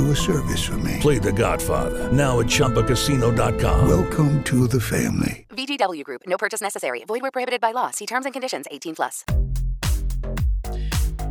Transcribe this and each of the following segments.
do a service for me. Play The Godfather now at ChumbaCasino.com. Welcome to the family. VGW Group. No purchase necessary. Void where prohibited by law. See terms and conditions. 18 plus.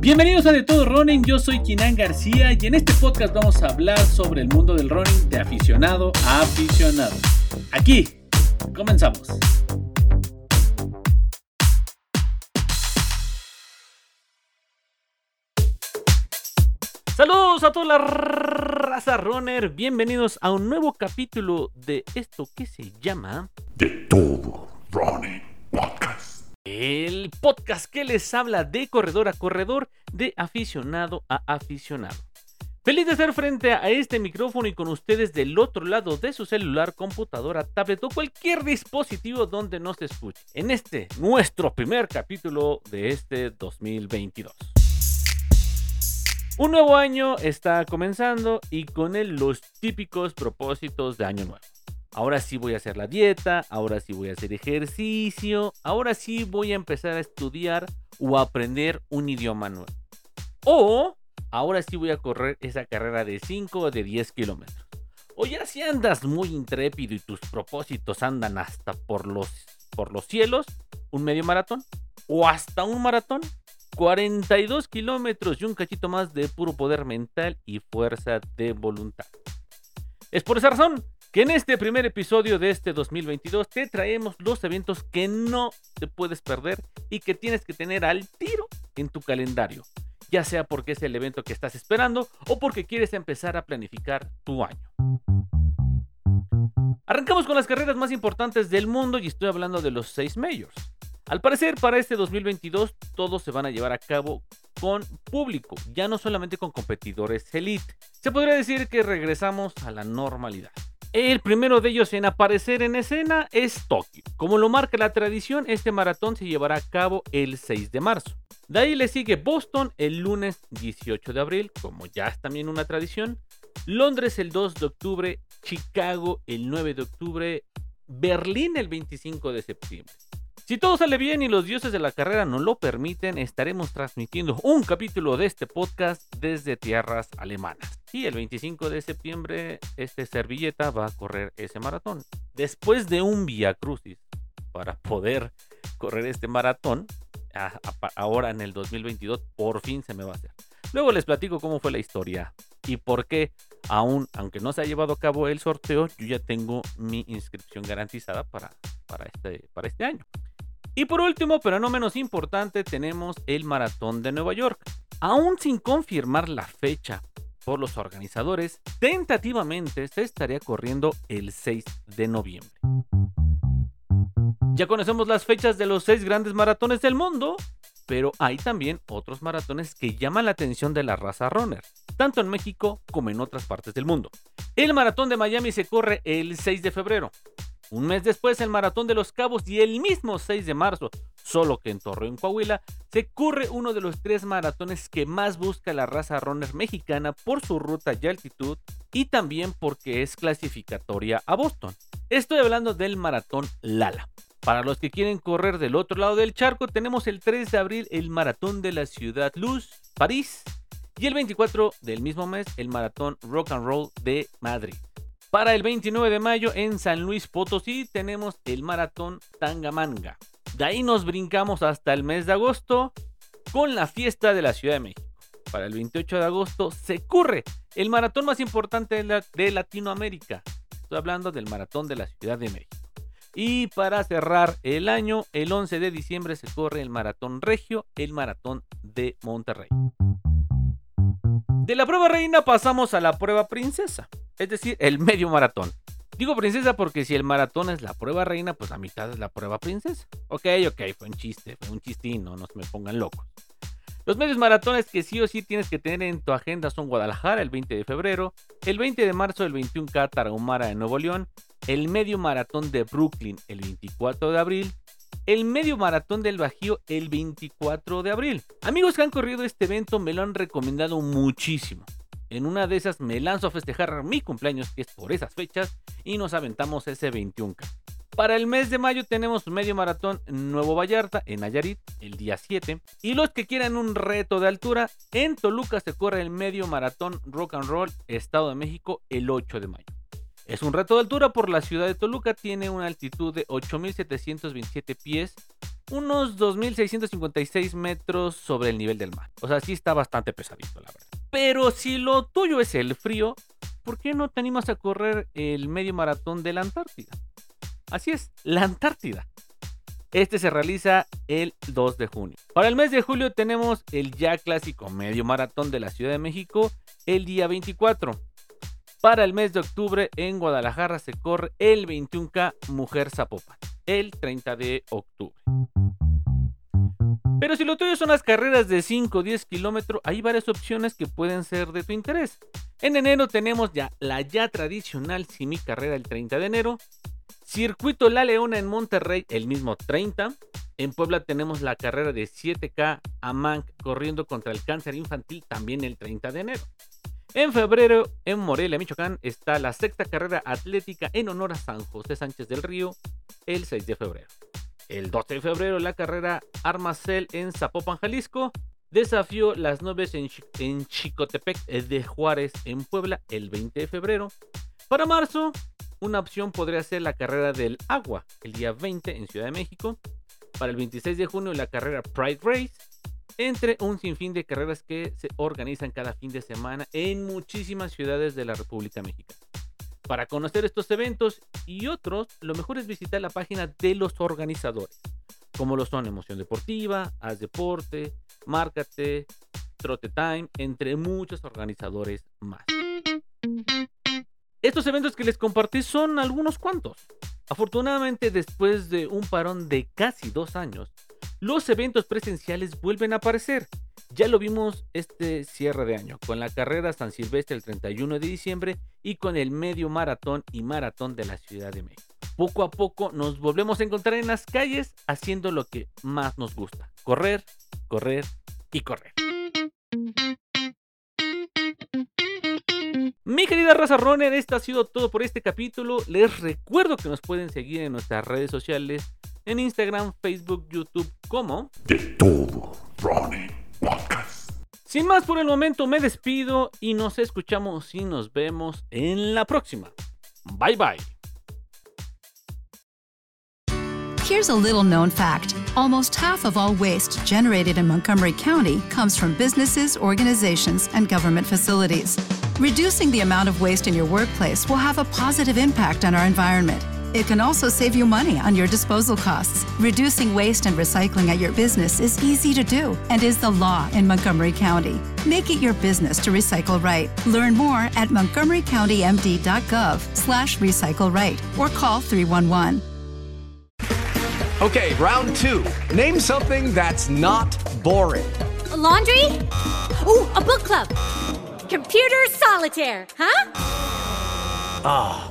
Bienvenidos a De Todo Running, yo soy Kinan García y en este podcast vamos a hablar sobre el mundo del running de aficionado a aficionado. Aquí, comenzamos. Saludos a toda la raza runner, bienvenidos a un nuevo capítulo de esto que se llama De Todo Running Podcast. El podcast que les habla de corredor a corredor, de aficionado a aficionado. Feliz de estar frente a este micrófono y con ustedes del otro lado de su celular, computadora, tablet o cualquier dispositivo donde nos escuche. En este, nuestro primer capítulo de este 2022. Un nuevo año está comenzando y con él los típicos propósitos de año nuevo. Ahora sí voy a hacer la dieta, ahora sí voy a hacer ejercicio, ahora sí voy a empezar a estudiar o a aprender un idioma nuevo. O ahora sí voy a correr esa carrera de 5 o de 10 kilómetros. O ya si andas muy intrépido y tus propósitos andan hasta por los, por los cielos, un medio maratón o hasta un maratón. 42 kilómetros y un cachito más de puro poder mental y fuerza de voluntad. Es por esa razón que en este primer episodio de este 2022 te traemos los eventos que no te puedes perder y que tienes que tener al tiro en tu calendario, ya sea porque es el evento que estás esperando o porque quieres empezar a planificar tu año. Arrancamos con las carreras más importantes del mundo y estoy hablando de los 6 majors. Al parecer, para este 2022 todos se van a llevar a cabo con público, ya no solamente con competidores elite. Se podría decir que regresamos a la normalidad. El primero de ellos en aparecer en escena es Tokio. Como lo marca la tradición, este maratón se llevará a cabo el 6 de marzo. De ahí le sigue Boston el lunes 18 de abril, como ya es también una tradición. Londres el 2 de octubre, Chicago el 9 de octubre, Berlín el 25 de septiembre. Si todo sale bien y los dioses de la carrera nos lo permiten, estaremos transmitiendo un capítulo de este podcast desde tierras alemanas. Y el 25 de septiembre, este servilleta va a correr ese maratón. Después de un via crucis para poder correr este maratón, ahora en el 2022 por fin se me va a hacer. Luego les platico cómo fue la historia y por qué, aún aunque no se ha llevado a cabo el sorteo, yo ya tengo mi inscripción garantizada para, para, este, para este año. Y por último, pero no menos importante, tenemos el Maratón de Nueva York. Aún sin confirmar la fecha por los organizadores, tentativamente se estaría corriendo el 6 de noviembre. Ya conocemos las fechas de los seis grandes maratones del mundo, pero hay también otros maratones que llaman la atención de la raza runner, tanto en México como en otras partes del mundo. El maratón de Miami se corre el 6 de febrero, un mes después, el Maratón de los Cabos y el mismo 6 de marzo, solo que en Torreón, Coahuila, se corre uno de los tres maratones que más busca la raza runner mexicana por su ruta y altitud y también porque es clasificatoria a Boston. Estoy hablando del Maratón Lala. Para los que quieren correr del otro lado del charco, tenemos el 3 de abril el Maratón de la Ciudad Luz, París, y el 24 del mismo mes el Maratón Rock and Roll de Madrid. Para el 29 de mayo en San Luis Potosí tenemos el maratón Tangamanga. De ahí nos brincamos hasta el mes de agosto con la fiesta de la Ciudad de México. Para el 28 de agosto se corre el maratón más importante de, Latinoamérica. Estoy hablando del maratón de la Ciudad de México. Y para cerrar el año, el 11 de diciembre se corre el Maratón Regio, el Maratón de Monterrey. De la prueba reina pasamos a la prueba princesa, es decir, el medio maratón. Digo princesa porque si el maratón es la prueba reina, pues la mitad es la prueba princesa. Ok, ok, fue un chiste, fue un chistino, no se me pongan locos. Los medios maratones que sí o sí tienes que tener en tu agenda son Guadalajara el 20 de febrero, el 20 de marzo el 21K Tarahumara de Nuevo León, el medio maratón de Brooklyn el 24 de abril, el medio maratón del Bajío el 24 de abril. Amigos que han corrido este evento me lo han recomendado muchísimo. En una de esas me lanzo a festejar mi cumpleaños, que es por esas fechas, y nos aventamos ese 21K. Para el mes de mayo tenemos medio maratón Nuevo Vallarta en Nayarit el día 7. Y los que quieran un reto de altura, en Toluca se corre el medio maratón Rock and Roll Estado de México el 8 de mayo. Es un reto de altura por la ciudad de Toluca, tiene una altitud de 8.727 pies, unos 2.656 metros sobre el nivel del mar. O sea, sí está bastante pesadito, la verdad. Pero si lo tuyo es el frío, ¿por qué no te animas a correr el medio maratón de la Antártida? Así es, la Antártida. Este se realiza el 2 de junio. Para el mes de julio tenemos el ya clásico medio maratón de la Ciudad de México el día 24. Para el mes de octubre en Guadalajara se corre el 21K Mujer Zapopan, el 30 de octubre. Pero si lo tuyo son las carreras de 5 o 10 kilómetros, hay varias opciones que pueden ser de tu interés. En enero tenemos ya la ya tradicional Simi Carrera el 30 de enero, Circuito La Leona en Monterrey el mismo 30. En Puebla tenemos la carrera de 7K Amanc corriendo contra el cáncer infantil también el 30 de enero. En febrero, en Morelia, Michoacán, está la sexta carrera atlética en honor a San José Sánchez del Río el 6 de febrero. El 12 de febrero, la carrera Armacel en Zapopan, Jalisco. Desafío las nubes en, en Chicotepec de Juárez en Puebla el 20 de febrero. Para marzo, una opción podría ser la carrera del agua, el día 20 en Ciudad de México. Para el 26 de junio la carrera Pride Race, entre un sinfín de carreras que se organizan cada fin de semana en muchísimas ciudades de la República Mexicana. Para conocer estos eventos y otros, lo mejor es visitar la página de los organizadores, como lo son Emoción Deportiva, Haz Deporte, Márcate, Trote Time, entre muchos organizadores más. Estos eventos que les compartí son algunos cuantos. Afortunadamente, después de un parón de casi dos años, los eventos presenciales vuelven a aparecer. Ya lo vimos este cierre de año, con la carrera San Silvestre el 31 de diciembre y con el medio maratón y maratón de la Ciudad de México. Poco a poco nos volvemos a encontrar en las calles haciendo lo que más nos gusta, correr, correr y correr. Mi querida raza runner, esto ha sido todo por este capítulo. Les recuerdo que nos pueden seguir en nuestras redes sociales, en Instagram, Facebook, YouTube, como De todo. Sin más por el momento, me despido y nos escuchamos y nos vemos en la próxima. Bye bye. Here's a little known fact almost half of all waste generated in Montgomery County comes from businesses, organizations, and government facilities. Reducing the amount of waste in your workplace will have a positive impact on our environment. It can also save you money on your disposal costs. Reducing waste and recycling at your business is easy to do and is the law in Montgomery County. Make it your business to recycle right. Learn more at montgomerycountymd.gov slash recycle right or call 311. Okay, round two. Name something that's not boring. A laundry? Ooh, a book club. Computer solitaire, huh? Ah,